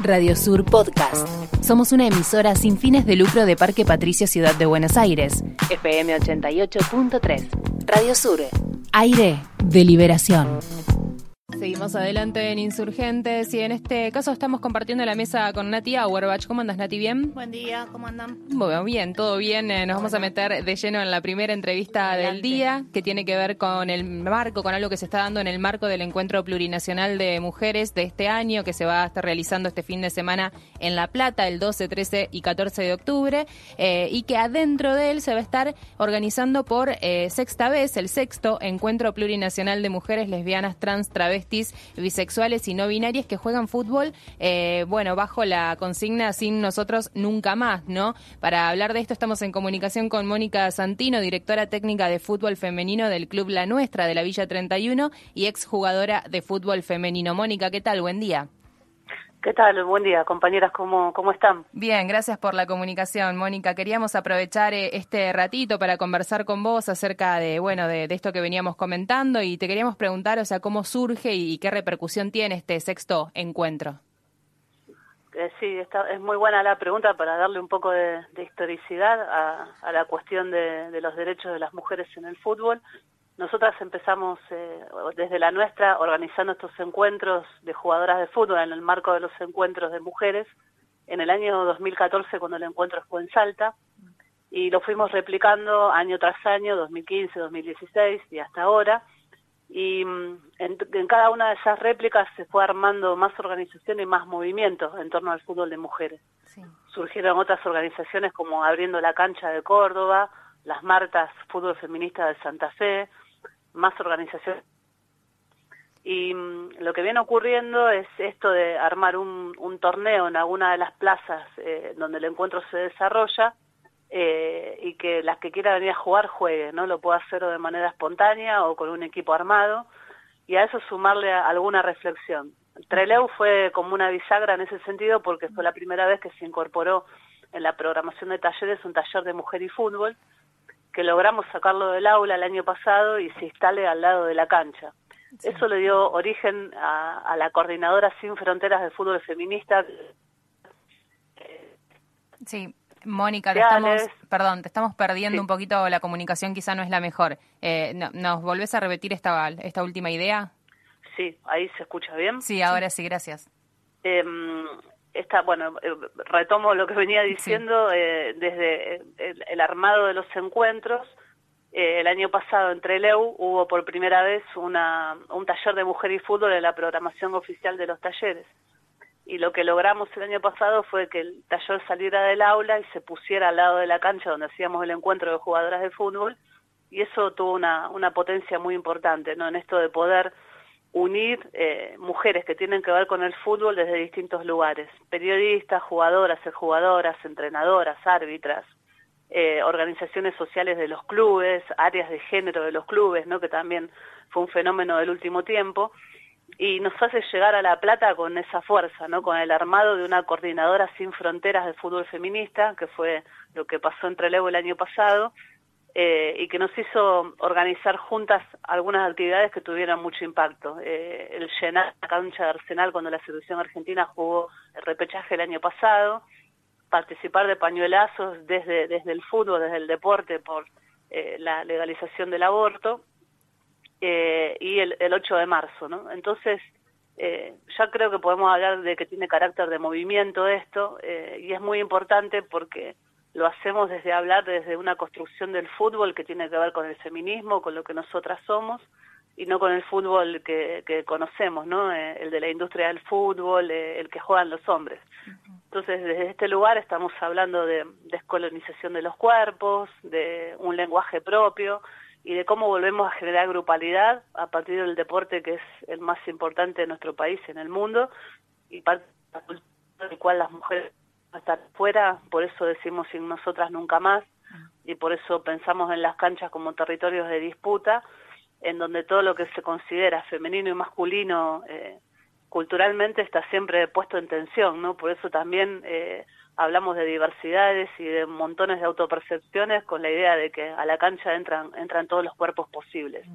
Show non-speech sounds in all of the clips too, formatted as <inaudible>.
Radio Sur Podcast. Somos una emisora sin fines de lucro de Parque Patricio Ciudad de Buenos Aires. FM 88.3. Radio Sur. Aire de liberación. Seguimos adelante en Insurgentes y en este caso estamos compartiendo la mesa con Nati Auerbach. ¿Cómo andas, Nati? ¿Bien? Buen día, ¿cómo andan? Bueno, bien, todo bien. Eh, nos vamos a meter de lleno en la primera entrevista del día, que tiene que ver con el marco, con algo que se está dando en el marco del Encuentro Plurinacional de Mujeres de este año, que se va a estar realizando este fin de semana en La Plata, el 12, 13 y 14 de octubre, eh, y que adentro de él se va a estar organizando por eh, sexta vez el sexto Encuentro Plurinacional de Mujeres Lesbianas, Trans, Travestis bisexuales y no binarias que juegan fútbol, eh, bueno, bajo la consigna sin nosotros nunca más, ¿no? Para hablar de esto estamos en comunicación con Mónica Santino, directora técnica de fútbol femenino del Club La Nuestra de la Villa 31 y exjugadora de fútbol femenino. Mónica, ¿qué tal? Buen día. ¿Qué tal? Buen día, compañeras, ¿cómo, cómo están? Bien, gracias por la comunicación, Mónica. Queríamos aprovechar eh, este ratito para conversar con vos acerca de, bueno, de, esto que veníamos comentando y te queríamos preguntar, o sea, cómo surge y, qué repercusión tiene este sexto encuentro. Eh, sí, es muy buena la pregunta para darle un poco de, historicidad a, la cuestión de los derechos de las mujeres en el fútbol. Nosotras empezamos eh, desde la nuestra organizando estos encuentros de jugadoras de fútbol en el marco de los encuentros de mujeres en el año 2014 cuando el encuentro fue en Salta y lo fuimos replicando año tras año, 2015, 2016 y hasta ahora. Y mm, en, cada una de esas réplicas se fue armando más organización y más movimientos en torno al fútbol de mujeres. Surgieron otras organizaciones como Abriendo la Cancha de Córdoba, las Martas Fútbol Feminista de Santa Fe, más organizaciones. Y mm, lo que viene ocurriendo es esto de armar un, torneo en alguna de las plazas eh, donde el encuentro se desarrolla eh, y que las que quieran venir a jugar jueguen, ¿no? Lo pueda hacer de manera espontánea o con un equipo armado y a eso sumarle alguna reflexión. Treleu fue como una bisagra en ese sentido porque fue la primera vez que se incorporó en la programación de talleres un taller de mujer y fútbol que logramos sacarlo del aula el año pasado y se instale al lado de la cancha. Eso le dio origen a, la coordinadora Sin Fronteras de Fútbol Feminista. Sí, Mónica, te estamos, perdón, te estamos perdiendo un poquito la comunicación, quizá no es la mejor. Eh, ¿Nos volvés a repetir esta, esta última idea? Sí, ahí se escucha bien. Sí, ahora sí, gracias. Eh, esta, bueno, eh, retomo lo que venía diciendo eh, desde el, armado de los encuentros. Eh, el año pasado en Treleu hubo por primera vez una, un taller de mujer y fútbol en la programación oficial de los talleres. Y lo que logramos el año pasado fue que el taller saliera del aula y se pusiera al lado de la cancha donde hacíamos el encuentro de jugadoras de fútbol. Y eso tuvo una, una potencia muy importante, ¿no? En esto de poder unir eh, mujeres que tienen que ver con el fútbol desde distintos lugares, periodistas, jugadoras, jugadoras, entrenadoras, árbitras, eh, organizaciones sociales de los clubes, áreas de género de los clubes, ¿no? que también fue un fenómeno del último tiempo, y nos hace llegar a La Plata con esa fuerza, ¿no? con el armado de una coordinadora sin fronteras de fútbol feminista, que fue lo que pasó entre Levo el año pasado, eh, y que nos hizo organizar juntas algunas actividades que tuvieran mucho impacto. Eh, el llenar la cancha de Arsenal cuando la selección argentina jugó el repechaje el año pasado, participar de pañuelazos desde, desde el fútbol, desde el deporte por eh, la legalización del aborto, y el, el 8 de marzo. ¿no? Entonces, ya creo que podemos hablar de que tiene carácter de movimiento esto, y es muy importante porque lo hacemos desde hablar desde una construcción del fútbol que tiene que ver con el feminismo, con lo que nosotras somos, y no con el fútbol que, conocemos, ¿no? Eh, el de la industria del fútbol, eh, el que juegan los hombres. Entonces, desde este lugar estamos hablando de descolonización de los cuerpos, de un lenguaje propio y de cómo volvemos a generar grupalidad a partir del deporte que es el más importante de nuestro país en el mundo y parte del cual las mujeres estar fuera, por eso decimos sin nosotras nunca más y por eso pensamos en las canchas como territorios de disputa, en donde todo lo que se considera femenino y masculino eh, culturalmente está siempre puesto en tensión, ¿no? Por eso también eh, hablamos de diversidades y de montones de autopercepciones con la idea de que a la cancha entran, entran todos los cuerpos posibles.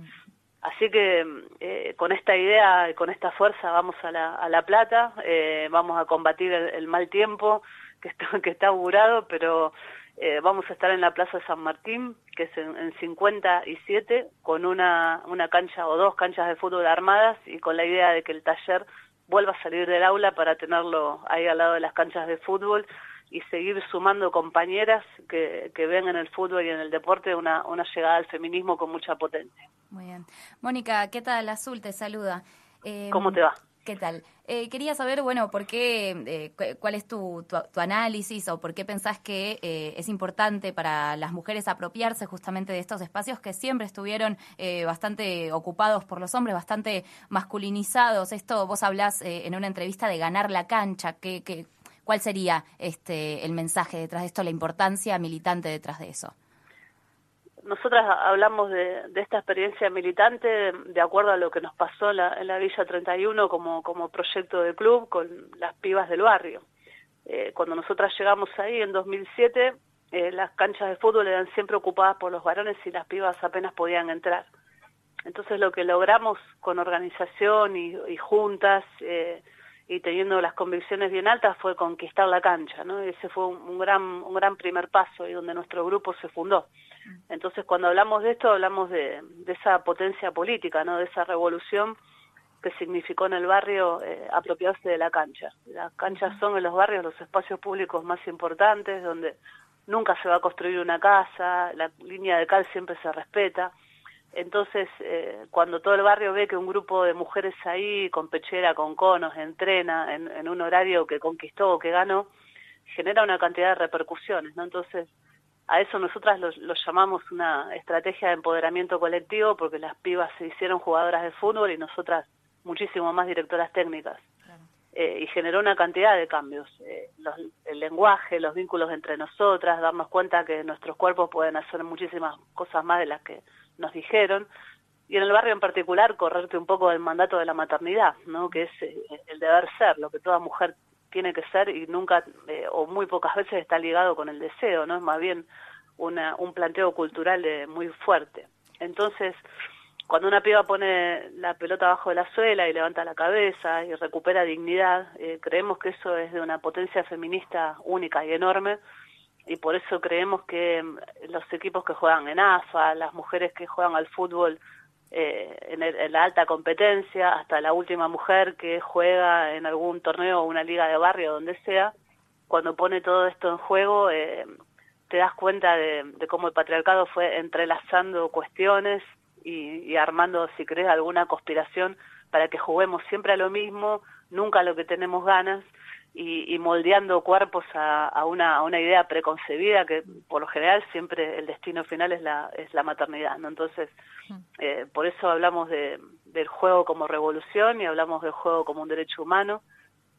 Así que eh, con esta idea y con esta fuerza vamos a La, a la Plata, eh, vamos a combatir el, mal tiempo que está, que está augurado, pero eh, vamos a estar en la Plaza San Martín, que es en, en 57, con una, una cancha o dos canchas de fútbol armadas y con la idea de que el taller vuelva a salir del aula para tenerlo ahí al lado de las canchas de fútbol y seguir sumando compañeras que, que ven en el fútbol y en el deporte una, una llegada al feminismo con mucha potencia. Muy bien. Mónica, ¿qué tal? Azul te saluda. Eh, ¿Cómo te va? ¿Qué tal? Eh, quería saber, bueno, por qué, eh, cuál es tu, tu, análisis o por qué pensás que eh, es importante para las mujeres apropiarse justamente de estos espacios que siempre estuvieron eh, bastante ocupados por los hombres, bastante masculinizados. Esto vos hablás en una entrevista de ganar la cancha. ¿Qué, qué, ¿Cuál sería este el mensaje detrás de esto, la importancia militante detrás de eso? Nosotras hablamos de, esta experiencia militante de acuerdo a lo que nos pasó en la, Villa 31 como, como proyecto de club con las pibas del barrio. Eh, cuando nosotras llegamos ahí en 2007, eh, las canchas de fútbol eran siempre ocupadas por los varones y las pibas apenas podían entrar. Entonces lo que logramos con organización y, y juntas eh, y teniendo las convicciones bien altas fue conquistar la cancha, ¿no? Ese fue un, gran un gran primer paso y donde nuestro grupo se fundó. Entonces, cuando hablamos de esto, hablamos de, esa potencia política, ¿no? De esa revolución que significó en el barrio eh, apropiarse de la cancha. Las canchas son en los barrios los espacios públicos más importantes, donde nunca se va a construir una casa, la línea de cal siempre se respeta. Entonces, eh, cuando todo el barrio ve que un grupo de mujeres ahí, con pechera, con conos, entrena en, un horario que conquistó o que ganó, genera una cantidad de repercusiones, ¿no? Entonces, a eso nosotras lo, llamamos una estrategia de empoderamiento colectivo, porque las pibas se hicieron jugadoras de fútbol y nosotras muchísimo más directoras técnicas. Eh, y generó una cantidad de cambios. Eh, el lenguaje, los vínculos entre nosotras, darnos cuenta que nuestros cuerpos pueden hacer muchísimas cosas más de las que nos dijeron, y en el barrio en particular correrte un poco del mandato de la maternidad, ¿no? que es eh, el deber ser, lo que toda mujer tiene que ser y nunca eh, o muy pocas veces está ligado con el deseo, no es más bien una, un planteo cultural muy fuerte. Entonces, cuando una piba pone la pelota abajo de la suela y levanta la cabeza y recupera dignidad, eh, creemos que eso es de una potencia feminista única y enorme y por eso creemos que mm, los equipos que juegan en AFA, las mujeres que juegan al fútbol eh, en, la alta competencia, hasta la última mujer que juega en algún torneo o una liga de barrio, donde sea, cuando pone todo esto en juego, eh, te das cuenta de, cómo el patriarcado fue entrelazando cuestiones y, y armando, si crees, alguna conspiración para que juguemos siempre a lo mismo, nunca a lo que tenemos ganas, y, moldeando cuerpos a, una, a una idea preconcebida que por lo general siempre el destino final es la, es la maternidad, ¿no? Entonces, eh, por eso hablamos de, del juego como revolución y hablamos del juego como un derecho humano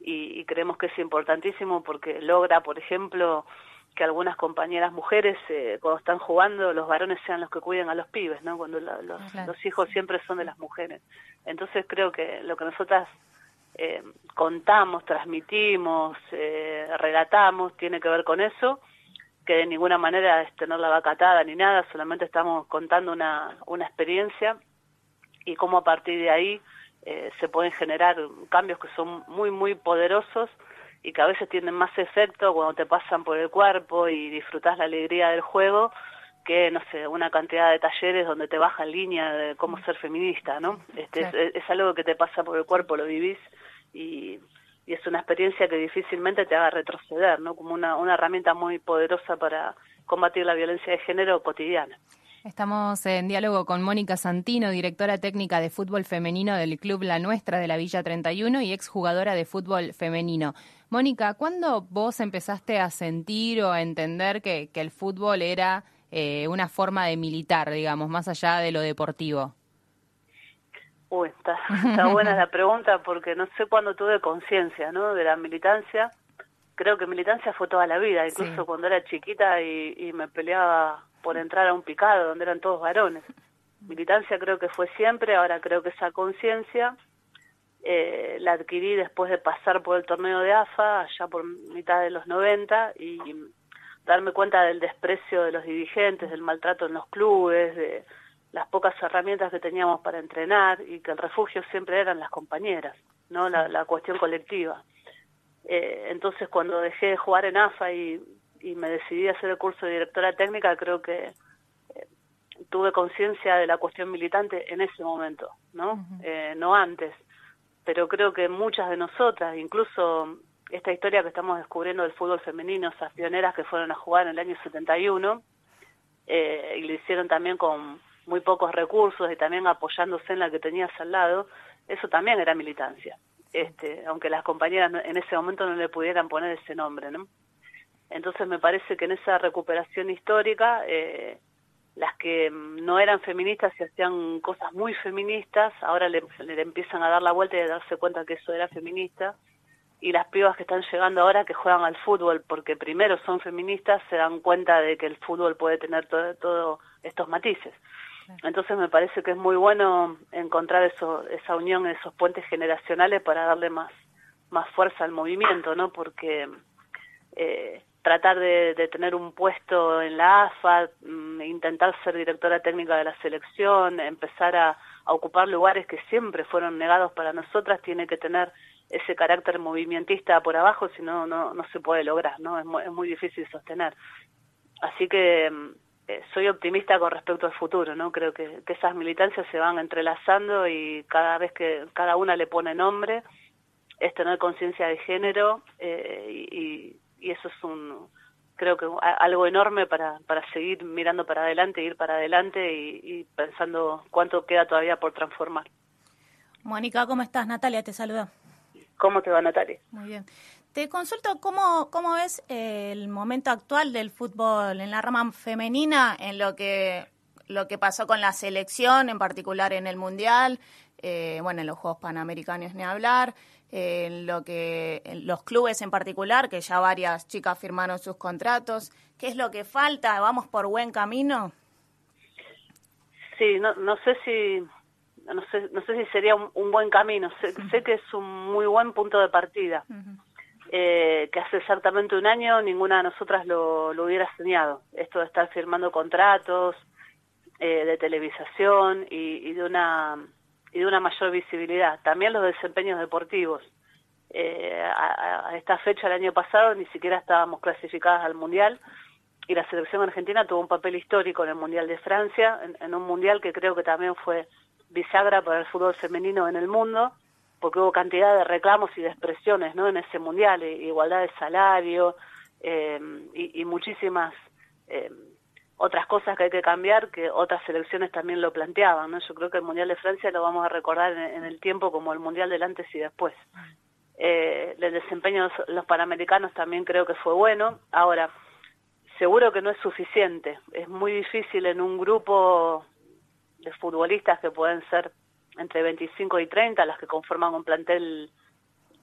y, creemos que es importantísimo porque logra, por ejemplo, que algunas compañeras mujeres eh, cuando están jugando los varones sean los que cuiden a los pibes, ¿no? Cuando los, los hijos siempre son de las mujeres. Entonces creo que lo que nosotras eh, contamos, transmitimos, eh, relatamos, tiene que ver con eso, que de ninguna manera es tener la vaca atada ni nada, solamente estamos contando una, una experiencia y cómo a partir de ahí eh, se pueden generar cambios que son muy, muy poderosos y que a veces tienen más efecto cuando te pasan por el cuerpo y disfrutas la alegría del juego que, no sé, una cantidad de talleres donde te baja en línea de cómo ser feminista, ¿no? Este, es, es, algo que te pasa por el cuerpo, lo vivís y, es una experiencia que difícilmente te haga retroceder, ¿no? Como una, herramienta muy poderosa para combatir la violencia de género cotidiana. Estamos en diálogo con Mónica Santino, directora técnica de fútbol femenino del Club La Nuestra de la Villa 31 y exjugadora de fútbol femenino. Mónica, ¿cuándo vos empezaste a sentir o a entender que, que el fútbol era eh, una forma de militar, digamos, más allá de lo deportivo? Uy, está, está buena la pregunta porque no sé cuándo tuve conciencia, ¿no? De la militancia. Creo que militancia fue toda la vida, incluso cuando era chiquita y, me peleaba por entrar a un picado donde eran todos varones. Militancia creo que fue siempre, ahora creo que esa conciencia eh, la adquirí después de pasar por el torneo de AFA, allá por mitad de los 90, y darme cuenta del desprecio de los dirigentes, del maltrato en los clubes, de, las pocas herramientas que teníamos para entrenar y que el refugio siempre eran las compañeras, ¿no? La, cuestión colectiva. Eh, entonces, cuando dejé de jugar en AFA y, me decidí a hacer el curso de directora técnica, creo que eh, tuve conciencia de la cuestión militante en ese momento, ¿no? Eh, no antes. Pero creo que muchas de nosotras, incluso esta historia que estamos descubriendo del fútbol femenino, esas pioneras que fueron a jugar en el año 71, eh, y lo hicieron también con muy pocos recursos y también apoyándose en la que tenías al lado, eso también era militancia. Este, aunque las compañeras en ese momento no le pudieran poner ese nombre, ¿no? Entonces me parece que en esa recuperación histórica, eh, las que no eran feministas y hacían cosas muy feministas, ahora le, le, empiezan a dar la vuelta y a darse cuenta que eso era feminista, y las pibas que están llegando ahora que juegan al fútbol porque primero son feministas se dan cuenta de que el fútbol puede tener todos todo estos matices. Entonces me parece que es muy bueno encontrar eso, esa unión, esos puentes generacionales para darle más, más fuerza al movimiento, ¿no? Porque eh, tratar de, tener un puesto en la AFA, mm, intentar ser directora técnica de la selección, empezar a, ocupar lugares que siempre fueron negados para nosotras, tiene que tener ese carácter movimentista por abajo, si no, no, se puede lograr, ¿no? Es muy, es muy difícil sostener. Así que mm, eh, soy optimista con respecto al futuro, ¿no? Creo que, que, esas militancias se van entrelazando y cada vez que cada una le pone nombre, es tener conciencia de género eh, y, y, eso es un, creo que algo enorme para, para seguir mirando para adelante, ir para adelante y, y pensando cuánto queda todavía por transformar. Mónica, ¿cómo estás? Natalia te saluda. ¿Cómo te va, Natalia? Muy bien. Te consulto cómo, cómo ves el momento actual del fútbol en la rama femenina, en lo que, lo que pasó con la selección, en particular en el Mundial, eh, bueno, en los Juegos Panamericanos ni hablar, en lo que en los clubes en particular, que ya varias chicas firmaron sus contratos. ¿Qué es lo que falta? ¿Vamos por buen camino? Sí, no, no sé si no sé, no sé si sería un, buen camino, sé, que es un muy buen punto de partida, eh, que hace exactamente un año ninguna de nosotras lo, hubiera soñado, esto de estar firmando contratos eh, de televisación y, de una y de una mayor visibilidad, también los desempeños deportivos. Eh, a, esta fecha, el año pasado, ni siquiera estábamos clasificadas al Mundial y la selección argentina tuvo un papel histórico en el Mundial de Francia, en un Mundial que creo que también fue bisagra para el fútbol femenino en el mundo, porque hubo cantidad de reclamos y de expresiones ¿no? en ese mundial, igualdad de salario eh, y, muchísimas eh, otras cosas que hay que cambiar, que otras selecciones también lo planteaban. ¿no? Yo creo que el Mundial de Francia lo vamos a recordar en, el tiempo como el Mundial del antes y después. Eh, el desempeño de los panamericanos también creo que fue bueno. Ahora, seguro que no es suficiente. Es muy difícil en un grupo de futbolistas que pueden ser entre 25 y 30, las que conforman un plantel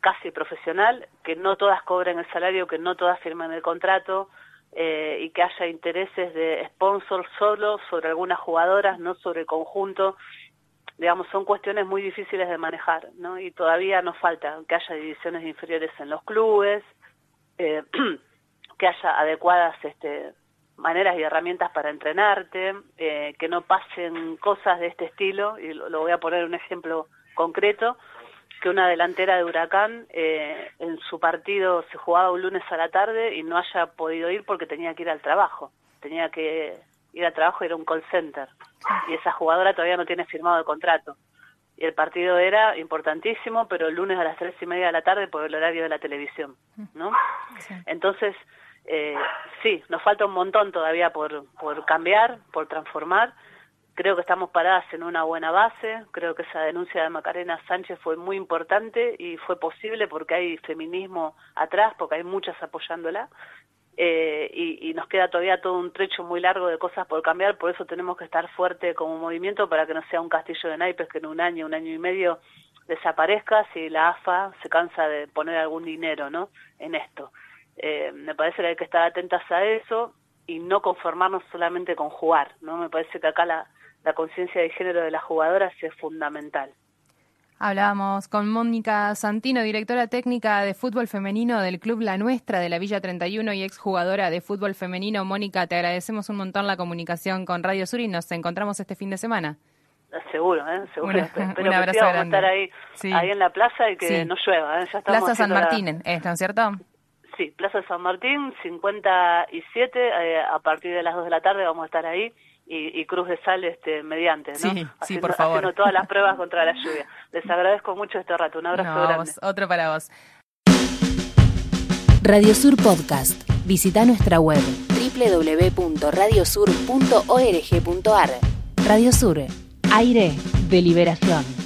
casi profesional, que no todas cobren el salario, que no todas firmen el contrato eh, y que haya intereses de sponsor solo sobre algunas jugadoras, no sobre el conjunto. Digamos, son cuestiones muy difíciles de manejar, ¿no? Y todavía nos falta que haya divisiones inferiores en los clubes, eh, <clears throat> que haya adecuadas este, maneras y herramientas para entrenarte, eh, que no pasen cosas de este estilo, y lo, voy a poner un ejemplo concreto, que una delantera de Huracán eh, en su partido se jugaba un lunes a la tarde y no haya podido ir porque tenía que ir al trabajo, tenía que ir al trabajo y era un call center, y esa jugadora todavía no tiene firmado el contrato. Y el partido era importantísimo, pero el lunes a las tres y media de la tarde por el horario de la televisión, ¿no? Entonces, eh, sí, nos falta un montón todavía por, por cambiar, por transformar. Creo que estamos paradas en una buena base. Creo que esa denuncia de Macarena Sánchez fue muy importante y fue posible porque hay feminismo atrás, porque hay muchas apoyándola. Eh, y, y, nos queda todavía todo un trecho muy largo de cosas por cambiar, por eso tenemos que estar fuerte como movimiento para que no sea un castillo de naipes que en un año, un año y medio desaparezca si la AFA se cansa de poner algún dinero ¿no? en esto. Eh, me parece que hay que estar atentas a eso y no conformarnos solamente con jugar, ¿no? Me parece que acá la, conciencia de género de las jugadoras es fundamental. Hablábamos con Mónica Santino, directora técnica de fútbol femenino del Club La Nuestra de la Villa 31 y exjugadora de fútbol femenino. Mónica, te agradecemos un montón la comunicación con Radio Sur y nos encontramos este fin de semana. Seguro, ¿eh? seguro. <laughs> Espero un abrazo que sí, estar ahí, ahí en la plaza y que no llueva. ¿eh? Ya plaza San Martín, ¿están cierto? Sí, Plaza San Martín, 57, eh, a partir de las 2 de la tarde vamos a estar ahí y, Cruz de Sal este, mediante, ¿no? Sí, sí, por favor. Haciendo todas las pruebas contra la lluvia. Les agradezco mucho este rato. Un abrazo grande. otro para vos. Radio Sur Podcast. Visita nuestra web www.radiosur.org.ar. Radio Sur. Aire de liberación.